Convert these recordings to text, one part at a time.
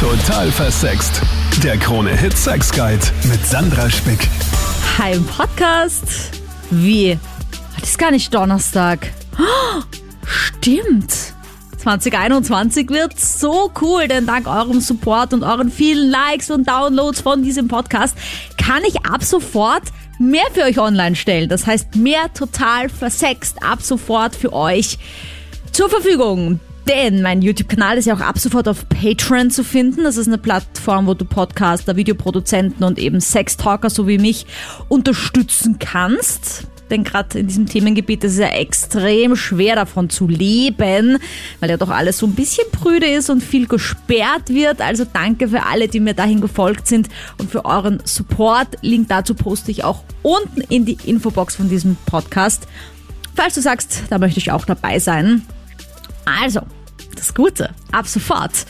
Total versext. Der Krone Hit Sex Guide mit Sandra Spick. Hi im Podcast. Wie? Heute ist gar nicht Donnerstag. Oh, stimmt. 2021 wird so cool, denn dank eurem Support und euren vielen Likes und Downloads von diesem Podcast kann ich ab sofort mehr für euch online stellen. Das heißt, mehr total versext ab sofort für euch zur Verfügung. Denn mein YouTube-Kanal ist ja auch ab sofort auf Patreon zu finden. Das ist eine Plattform, wo du Podcaster, Videoproduzenten und eben Sextalker so wie mich unterstützen kannst. Denn gerade in diesem Themengebiet ist es ja extrem schwer davon zu leben, weil ja doch alles so ein bisschen prüde ist und viel gesperrt wird. Also danke für alle, die mir dahin gefolgt sind und für euren Support. Link dazu poste ich auch unten in die Infobox von diesem Podcast. Falls du sagst, da möchte ich auch dabei sein. Also, das Gute, ab sofort.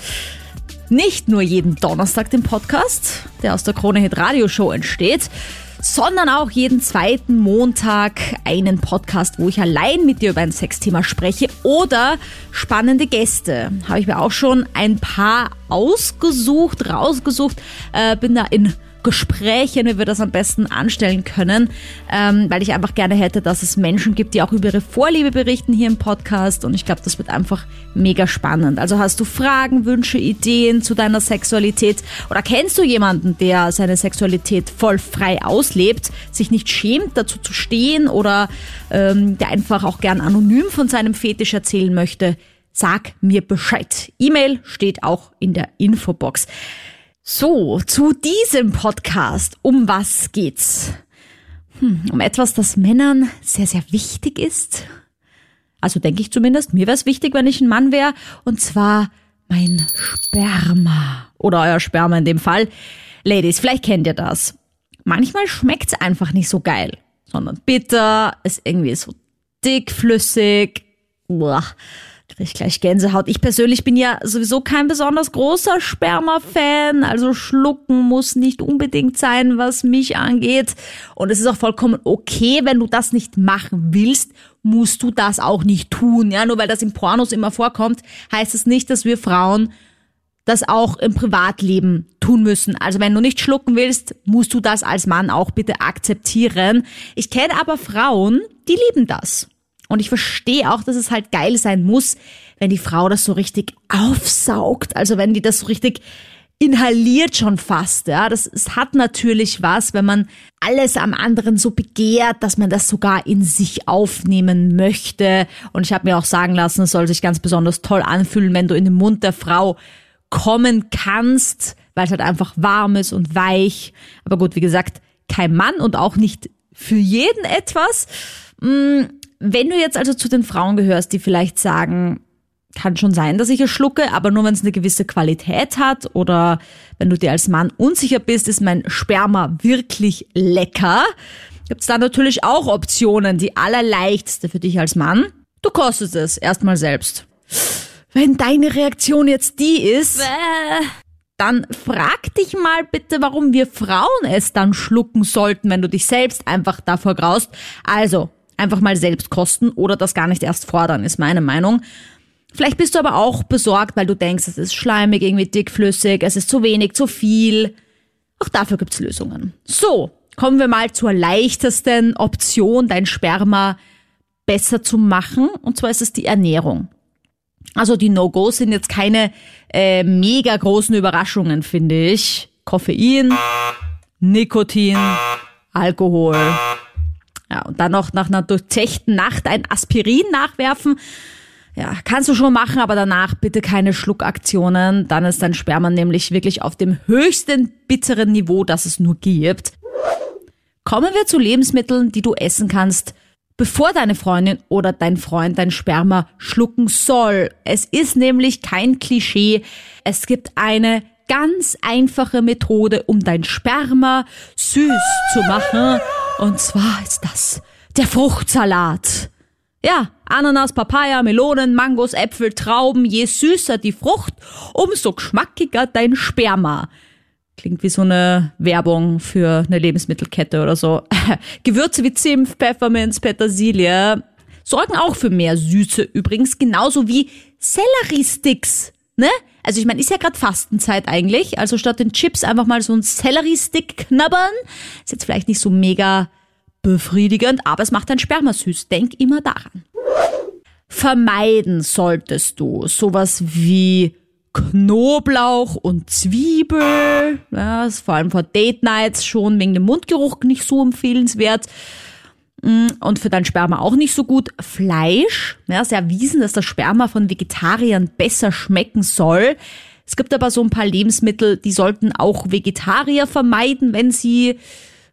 Nicht nur jeden Donnerstag den Podcast, der aus der Krone Hit Radio Show entsteht, sondern auch jeden zweiten Montag einen Podcast, wo ich allein mit dir über ein Sexthema spreche oder spannende Gäste. Habe ich mir auch schon ein paar ausgesucht, rausgesucht, äh, bin da in Gesprächen, wie wir das am besten anstellen können, ähm, weil ich einfach gerne hätte, dass es Menschen gibt, die auch über ihre Vorliebe berichten hier im Podcast und ich glaube, das wird einfach mega spannend. Also hast du Fragen, Wünsche, Ideen zu deiner Sexualität oder kennst du jemanden, der seine Sexualität voll frei auslebt, sich nicht schämt, dazu zu stehen oder ähm, der einfach auch gern anonym von seinem Fetisch erzählen möchte? Sag mir Bescheid. E-Mail steht auch in der Infobox. So, zu diesem Podcast. Um was geht's? Hm, um etwas, das Männern sehr, sehr wichtig ist. Also denke ich zumindest, mir wäre es wichtig, wenn ich ein Mann wäre. Und zwar mein Sperma. Oder euer Sperma in dem Fall. Ladies, vielleicht kennt ihr das. Manchmal schmeckt's einfach nicht so geil, sondern bitter, ist irgendwie so dickflüssig. Uah kriege ich gleich Gänsehaut. Ich persönlich bin ja sowieso kein besonders großer Sperma-Fan, also schlucken muss nicht unbedingt sein, was mich angeht. Und es ist auch vollkommen okay, wenn du das nicht machen willst, musst du das auch nicht tun. Ja, nur weil das im Pornos immer vorkommt, heißt es das nicht, dass wir Frauen das auch im Privatleben tun müssen. Also wenn du nicht schlucken willst, musst du das als Mann auch bitte akzeptieren. Ich kenne aber Frauen, die lieben das. Und ich verstehe auch, dass es halt geil sein muss, wenn die Frau das so richtig aufsaugt. Also wenn die das so richtig inhaliert schon fast, ja. Das es hat natürlich was, wenn man alles am anderen so begehrt, dass man das sogar in sich aufnehmen möchte. Und ich habe mir auch sagen lassen, es soll sich ganz besonders toll anfühlen, wenn du in den Mund der Frau kommen kannst, weil es halt einfach warm ist und weich. Aber gut, wie gesagt, kein Mann und auch nicht für jeden etwas. Mm, wenn du jetzt also zu den Frauen gehörst, die vielleicht sagen, kann schon sein, dass ich es schlucke, aber nur wenn es eine gewisse Qualität hat oder wenn du dir als Mann unsicher bist, ist mein Sperma wirklich lecker. Gibt es da natürlich auch Optionen. Die allerleichteste für dich als Mann. Du kostest es erstmal selbst. Wenn deine Reaktion jetzt die ist, dann frag dich mal bitte, warum wir Frauen es dann schlucken sollten, wenn du dich selbst einfach davor graust. Also, einfach mal selbst kosten oder das gar nicht erst fordern, ist meine Meinung. Vielleicht bist du aber auch besorgt, weil du denkst, es ist schleimig, irgendwie dickflüssig, es ist zu wenig, zu viel. Auch dafür gibt's Lösungen. So, kommen wir mal zur leichtesten Option, dein Sperma besser zu machen. Und zwar ist es die Ernährung. Also die No-Gos sind jetzt keine äh, mega großen Überraschungen, finde ich. Koffein, Nikotin, Alkohol, ja, und dann noch nach einer durchzechten Nacht ein Aspirin nachwerfen. Ja, kannst du schon machen, aber danach bitte keine Schluckaktionen. Dann ist dein Sperma nämlich wirklich auf dem höchsten bitteren Niveau, das es nur gibt. Kommen wir zu Lebensmitteln, die du essen kannst, bevor deine Freundin oder dein Freund dein Sperma schlucken soll. Es ist nämlich kein Klischee. Es gibt eine ganz einfache Methode, um dein Sperma süß zu machen. Und zwar ist das der Fruchtsalat. Ja, Ananas, Papaya, Melonen, Mangos, Äpfel, Trauben. Je süßer die Frucht, umso geschmackiger dein Sperma. Klingt wie so eine Werbung für eine Lebensmittelkette oder so. Gewürze wie Zimt, Pfefferminz, Petersilie sorgen auch für mehr Süße übrigens, genauso wie Selleriesticks. Ne? Also ich meine, ist ja gerade Fastenzeit eigentlich. Also statt den Chips einfach mal so einen Sellerie-Stick knabbern. Ist jetzt vielleicht nicht so mega befriedigend, aber es macht dein Sperma süß. Denk immer daran. Vermeiden solltest du sowas wie Knoblauch und Zwiebel. Ja, ist vor allem vor Date Nights schon wegen dem Mundgeruch nicht so empfehlenswert. Mm, und für dein Sperma auch nicht so gut. Fleisch, ja, ist erwiesen, dass das Sperma von Vegetariern besser schmecken soll. Es gibt aber so ein paar Lebensmittel, die sollten auch Vegetarier vermeiden, wenn sie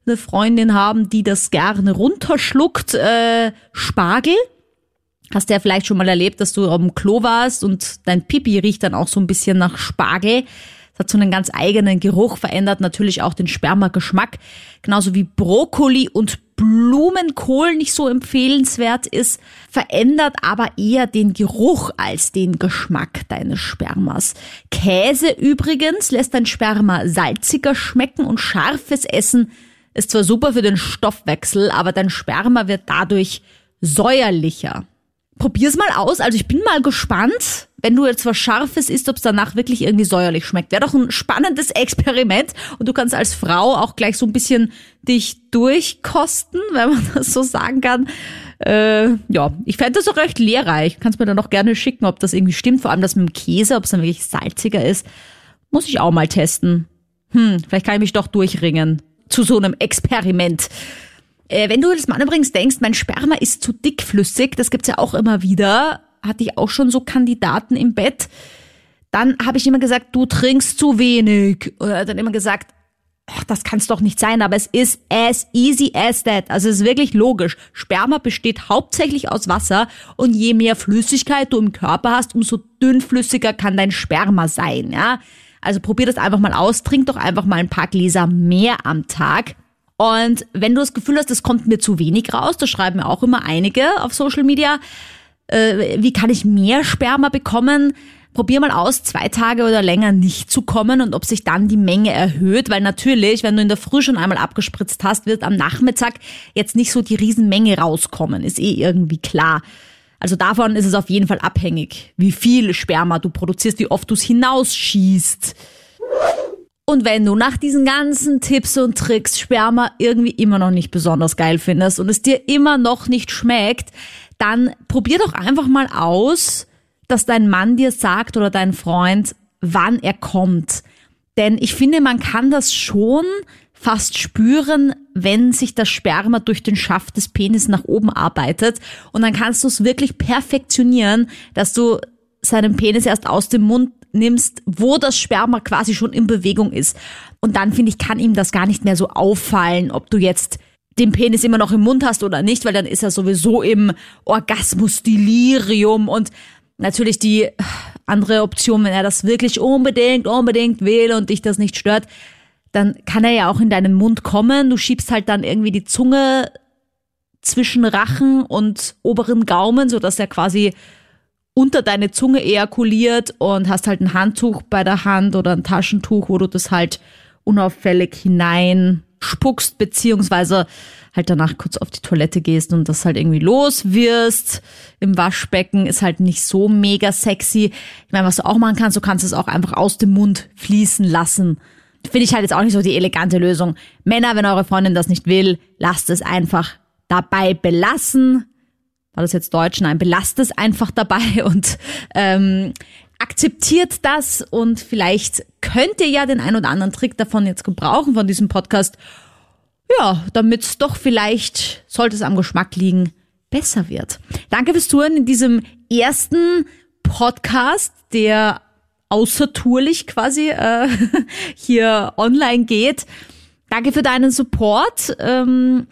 eine Freundin haben, die das gerne runterschluckt. Äh, Spargel. Hast du ja vielleicht schon mal erlebt, dass du dem Klo warst und dein Pipi riecht dann auch so ein bisschen nach Spargel. Es hat so einen ganz eigenen Geruch, verändert natürlich auch den Spermageschmack. Genauso wie Brokkoli und Blumenkohl nicht so empfehlenswert ist, verändert aber eher den Geruch als den Geschmack deines Spermas. Käse übrigens lässt dein Sperma salziger schmecken und scharfes Essen ist zwar super für den Stoffwechsel, aber dein Sperma wird dadurch säuerlicher. Probier's mal aus. Also ich bin mal gespannt, wenn du jetzt was Scharfes isst, ob es danach wirklich irgendwie säuerlich schmeckt. Wäre doch ein spannendes Experiment. Und du kannst als Frau auch gleich so ein bisschen dich durchkosten, wenn man das so sagen kann. Äh, ja, ich fände das auch recht lehrreich. Kannst mir dann auch gerne schicken, ob das irgendwie stimmt. Vor allem das mit dem Käse, ob es dann wirklich salziger ist. Muss ich auch mal testen. Hm, vielleicht kann ich mich doch durchringen zu so einem Experiment. Äh, wenn du das mal übrigens denkst, mein Sperma ist zu dickflüssig, das gibt's ja auch immer wieder, hatte ich auch schon so Kandidaten im Bett, dann habe ich immer gesagt, du trinkst zu wenig. Oder dann immer gesagt, ach, das kann's doch nicht sein, aber es ist as easy as that. Also es ist wirklich logisch. Sperma besteht hauptsächlich aus Wasser und je mehr Flüssigkeit du im Körper hast, umso dünnflüssiger kann dein Sperma sein, ja. Also probier das einfach mal aus, trink doch einfach mal ein paar Gläser mehr am Tag. Und wenn du das Gefühl hast, es kommt mir zu wenig raus, das schreiben mir auch immer einige auf Social Media, äh, wie kann ich mehr Sperma bekommen? Probier mal aus, zwei Tage oder länger nicht zu kommen und ob sich dann die Menge erhöht, weil natürlich, wenn du in der Früh schon einmal abgespritzt hast, wird am Nachmittag jetzt nicht so die Riesenmenge rauskommen, ist eh irgendwie klar. Also davon ist es auf jeden Fall abhängig, wie viel Sperma du produzierst, wie oft du es hinausschießt. Und wenn du nach diesen ganzen Tipps und Tricks Sperma irgendwie immer noch nicht besonders geil findest und es dir immer noch nicht schmeckt, dann probier doch einfach mal aus, dass dein Mann dir sagt oder dein Freund, wann er kommt. Denn ich finde, man kann das schon fast spüren, wenn sich das Sperma durch den Schaft des Penis nach oben arbeitet. Und dann kannst du es wirklich perfektionieren, dass du seinen Penis erst aus dem Mund nimmst, wo das Sperma quasi schon in Bewegung ist. Und dann finde ich, kann ihm das gar nicht mehr so auffallen, ob du jetzt den Penis immer noch im Mund hast oder nicht, weil dann ist er sowieso im Orgasmus-Delirium und natürlich die andere Option, wenn er das wirklich unbedingt, unbedingt will und dich das nicht stört, dann kann er ja auch in deinen Mund kommen. Du schiebst halt dann irgendwie die Zunge zwischen Rachen und oberen Gaumen, so dass er quasi unter deine Zunge ejakuliert und hast halt ein Handtuch bei der Hand oder ein Taschentuch, wo du das halt unauffällig hinein spuckst, beziehungsweise halt danach kurz auf die Toilette gehst und das halt irgendwie los wirst im Waschbecken, ist halt nicht so mega sexy. Ich meine, was du auch machen kannst, du kannst es auch einfach aus dem Mund fließen lassen. Finde ich halt jetzt auch nicht so die elegante Lösung. Männer, wenn eure Freundin das nicht will, lasst es einfach dabei belassen. War das jetzt Deutsch? Nein, belasst es einfach dabei und ähm, akzeptiert das und vielleicht könnt ihr ja den ein oder anderen Trick davon jetzt gebrauchen von diesem Podcast. Ja, damit es doch vielleicht, sollte es am Geschmack liegen, besser wird. Danke fürs Touren in diesem ersten Podcast, der außertourlich quasi äh, hier online geht. Danke für deinen Support. Ähm,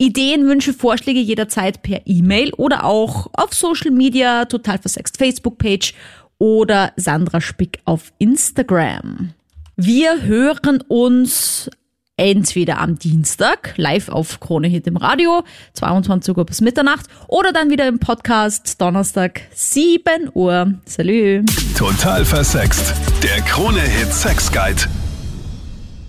Ideen, Wünsche, Vorschläge jederzeit per E-Mail oder auch auf Social Media, total versext Facebook-Page oder Sandra Spick auf Instagram. Wir hören uns entweder am Dienstag live auf Krone Hit im Radio, 22 Uhr bis Mitternacht, oder dann wieder im Podcast Donnerstag 7 Uhr. Salü. Total versext. Der Krone Hit Sex Guide.